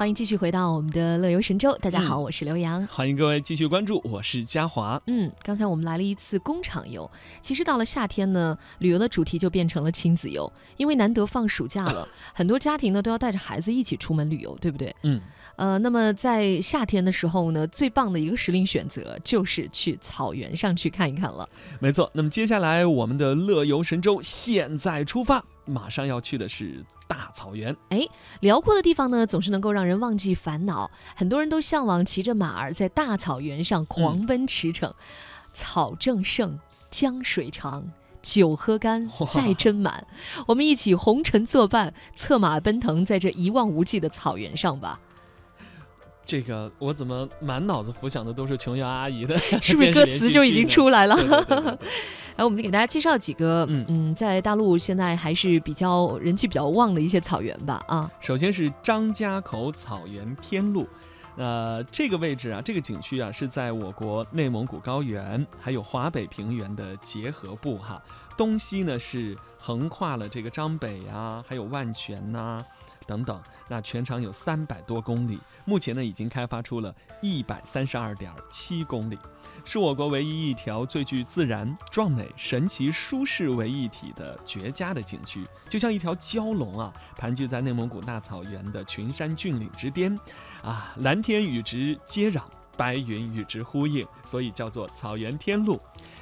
欢迎继续回到我们的乐游神州。大家好，我是刘洋。欢迎各位继续关注，我是嘉华。嗯，刚才我们来了一次工厂游。其实到了夏天呢，旅游的主题就变成了亲子游，因为难得放暑假了，很多家庭呢都要带着孩子一起出门旅游，对不对？嗯。呃，那么在夏天的时候呢，最棒的一个时令选择就是去草原上去看一看了。没错。那么接下来我们的乐游神州现在出发。马上要去的是大草原，哎，辽阔的地方呢，总是能够让人忘记烦恼。很多人都向往骑着马儿在大草原上狂奔驰骋，草正盛，江水长，酒喝干，再斟满。我们一起红尘作伴，策马奔腾在这一望无际的草原上吧。这个我怎么满脑子浮想的都是琼瑶阿姨的？是不是歌词就已经出来了？来，我们给大家介绍几个，嗯嗯，在大陆现在还是比较人气比较旺的一些草原吧。啊，首先是张家口草原天路，呃，这个位置啊，这个景区啊，是在我国内蒙古高原还有华北平原的结合部哈，东西呢是横跨了这个张北啊，还有万全呐。等等，那全长有三百多公里，目前呢已经开发出了一百三十二点七公里，是我国唯一一条最具自然、壮美、神奇、舒适为一体的绝佳的景区，就像一条蛟龙啊，盘踞在内蒙古大草原的群山峻岭之巅，啊，蓝天与之接壤。白云与之呼应，所以叫做草原天路。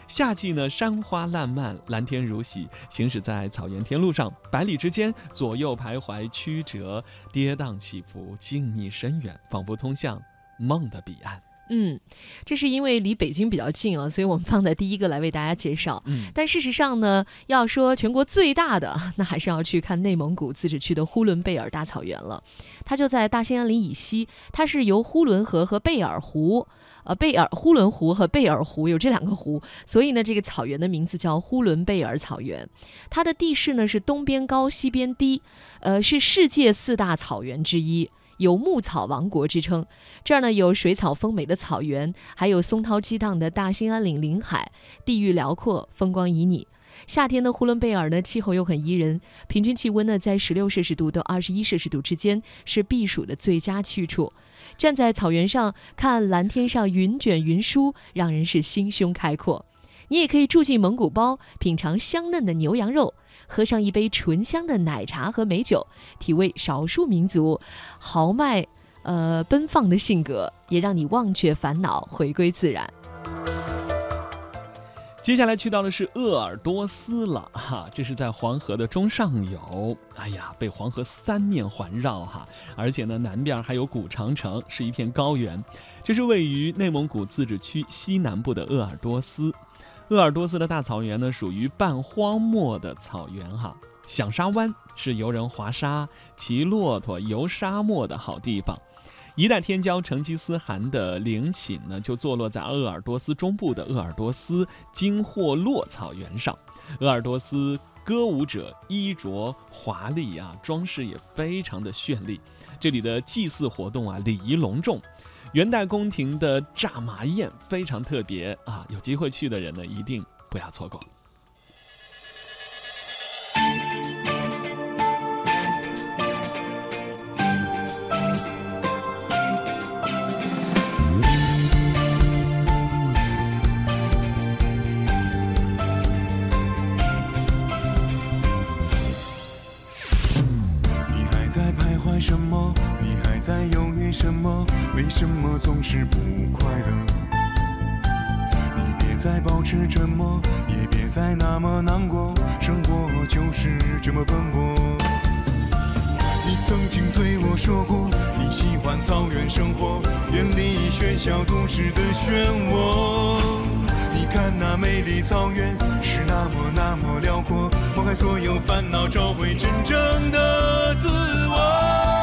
夏季呢，山花烂漫，蓝天如洗。行驶在草原天路上，百里之间左右徘徊曲折，跌宕起伏，静谧深远，仿佛通向梦的彼岸。嗯，这是因为离北京比较近啊，所以我们放在第一个来为大家介绍。嗯，但事实上呢，要说全国最大的，那还是要去看内蒙古自治区的呼伦贝尔大草原了。它就在大兴安岭以西，它是由呼伦河和贝尔湖，呃，贝尔呼伦湖和贝尔湖有这两个湖，所以呢，这个草原的名字叫呼伦贝尔草原。它的地势呢是东边高西边低，呃，是世界四大草原之一。有牧草王国之称，这儿呢有水草丰美的草原，还有松涛激荡的大兴安岭林海，地域辽阔，风光旖旎。夏天的呼伦贝尔呢，气候又很宜人，平均气温呢在十六摄氏度到二十一摄氏度之间，是避暑的最佳去处。站在草原上看蓝天上云卷云舒，让人是心胸开阔。你也可以住进蒙古包，品尝香嫩的牛羊肉。喝上一杯醇香的奶茶和美酒，体味少数民族豪迈、呃奔放的性格，也让你忘却烦恼，回归自然。接下来去到的是鄂尔多斯了哈，这是在黄河的中上游，哎呀，被黄河三面环绕哈，而且呢，南边还有古长城，是一片高原。这是位于内蒙古自治区西南部的鄂尔多斯。鄂尔多斯的大草原呢，属于半荒漠的草原哈。响沙湾是游人滑沙、骑骆驼游沙漠的好地方。一代天骄成吉思汗的陵寝呢，就坐落在鄂尔多斯中部的鄂尔多斯金霍洛草原上。鄂尔多斯歌舞者衣着华丽啊，装饰也非常的绚丽。这里的祭祀活动啊，礼仪隆重。元代宫廷的炸麻宴非常特别啊，有机会去的人呢，一定不要错过。为什么总是不快乐？你别再保持沉默，也别再那么难过。生活就是这么奔波。你曾经对我说过，你喜欢草原生活，远离喧嚣都市的漩涡。你看那美丽草原是那么那么辽阔，抛开所有烦恼，找回真正的自我。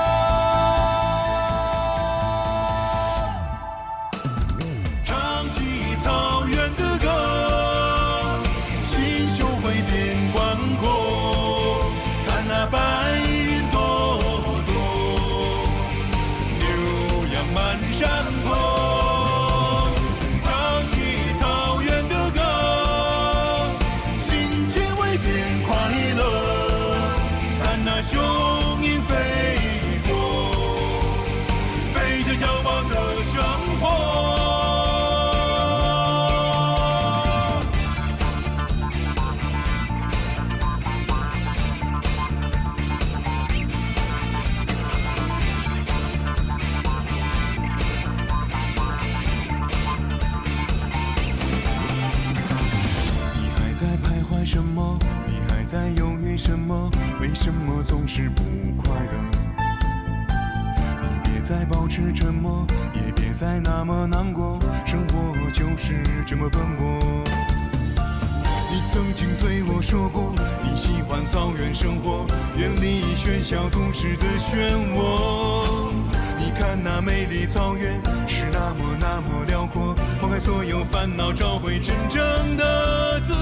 曾经对我说过，你喜欢草原生活，远离喧嚣都市的漩涡。你看那美丽草原是那么那么辽阔，抛开所有烦恼，找回真正的自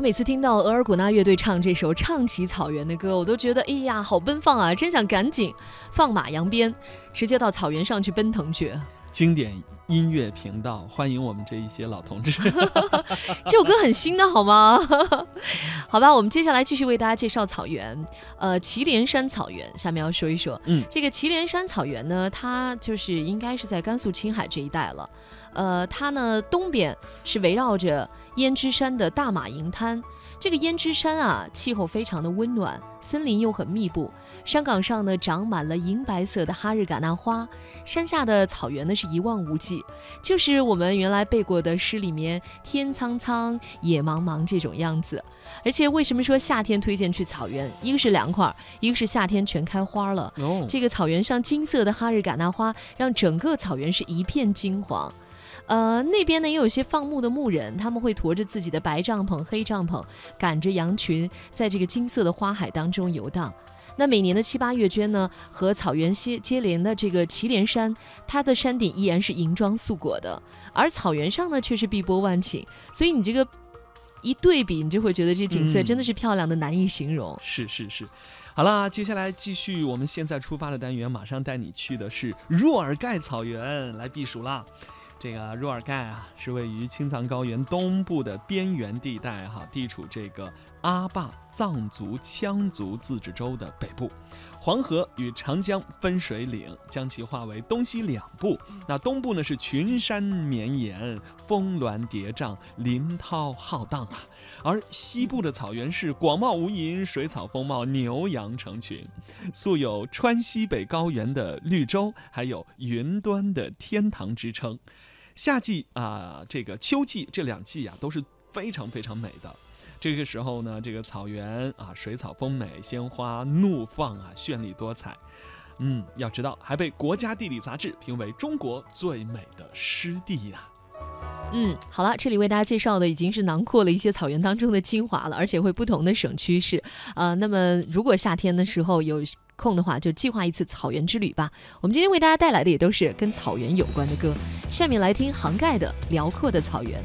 我每次听到额尔古纳乐队唱这首《唱起草原的歌》，我都觉得，哎呀，好奔放啊！真想赶紧放马扬鞭，直接到草原上去奔腾去。经典音乐频道，欢迎我们这一些老同志。这首歌很新的好吗？好吧，我们接下来继续为大家介绍草原。呃，祁连山草原，下面要说一说。嗯这个祁连山草原呢，它就是应该是在甘肃青海这一带了。呃，它呢东边是围绕着胭脂山的大马营滩。这个胭脂山啊，气候非常的温暖，森林又很密布，山岗上呢长满了银白色的哈日嘎纳花，山下的草原呢是一望无际，就是我们原来背过的诗里面“天苍苍，野茫茫”这种样子。而且为什么说夏天推荐去草原？一个是凉快，一个是夏天全开花了。哦，这个草原上金色的哈日嘎纳花，让整个草原是一片金黄。呃，那边呢也有一些放牧的牧人，他们会驮着自己的白帐篷、黑帐篷，赶着羊群，在这个金色的花海当中游荡。那每年的七八月间呢，和草原接接连的这个祁连山，它的山顶依然是银装素裹的，而草原上呢却是碧波万顷，所以你这个一对比，你就会觉得这景色嗯真的是漂亮的难以形容。是是是。好啦，接下来继续我们现在出发的单元，马上带你去的是若尔盖草原来避暑啦。这个若尔盖啊，是位于青藏高原东部的边缘地带哈，地处这个阿坝藏族羌族自治州的北部。黄河与长江分水岭，将其划为东西两部。那东部呢是群山绵延，峰峦叠嶂，林涛浩荡啊；而西部的草原是广袤无垠，水草丰茂，牛羊成群，素有川西北高原的绿洲，还有云端的天堂之称。夏季啊、这个秋季这两季啊都是非常非常美的。这个时候呢，这个草原啊，水草丰美，鲜花怒放啊，绚丽多彩。嗯，要知道还被国家地理杂志评为中国最美的湿地呀、嗯，好了，这里为大家介绍的已经是囊括了一些草原当中的精华了，而且会不同的省区市。呃，那么如果夏天的时候有空的话，就计划一次草原之旅吧。我们今天为大家带来的也都是跟草原有关的歌，下面来听杭盖的《辽阔的草原》。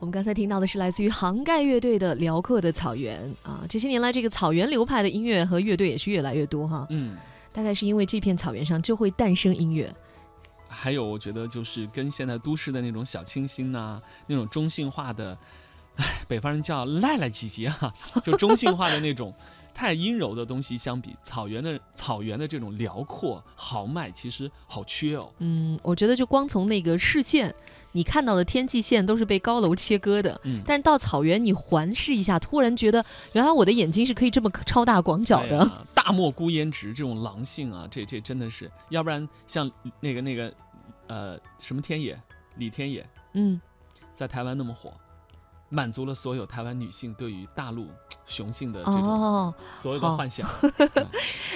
我们刚才听到的是来自于杭盖乐队的《辽阔的草原》啊，这些年来这个草原流派的音乐和乐队也是越来越多哈。嗯，大概是因为这片草原上就会诞生音乐。还有，我觉得就是跟现在都市的那种小清新呐，那种中性化的，哎，北方人叫赖赖唧唧哈，就中性化的那种。太阴柔的东西相比，草原的草原的这种辽阔豪迈，其实好缺哦。嗯，我觉得就光从那个视线，你看到的天际线都是被高楼切割的。嗯，但是到草原，你环视一下，突然觉得原来我的眼睛是可以这么超大广角的。大漠孤烟直这种狼性啊，这这真的是，要不然像那个那个，呃，什么天野，李天野，嗯，在台湾那么火。满足了所有台湾女性对于大陆雄性的这种所有的幻想。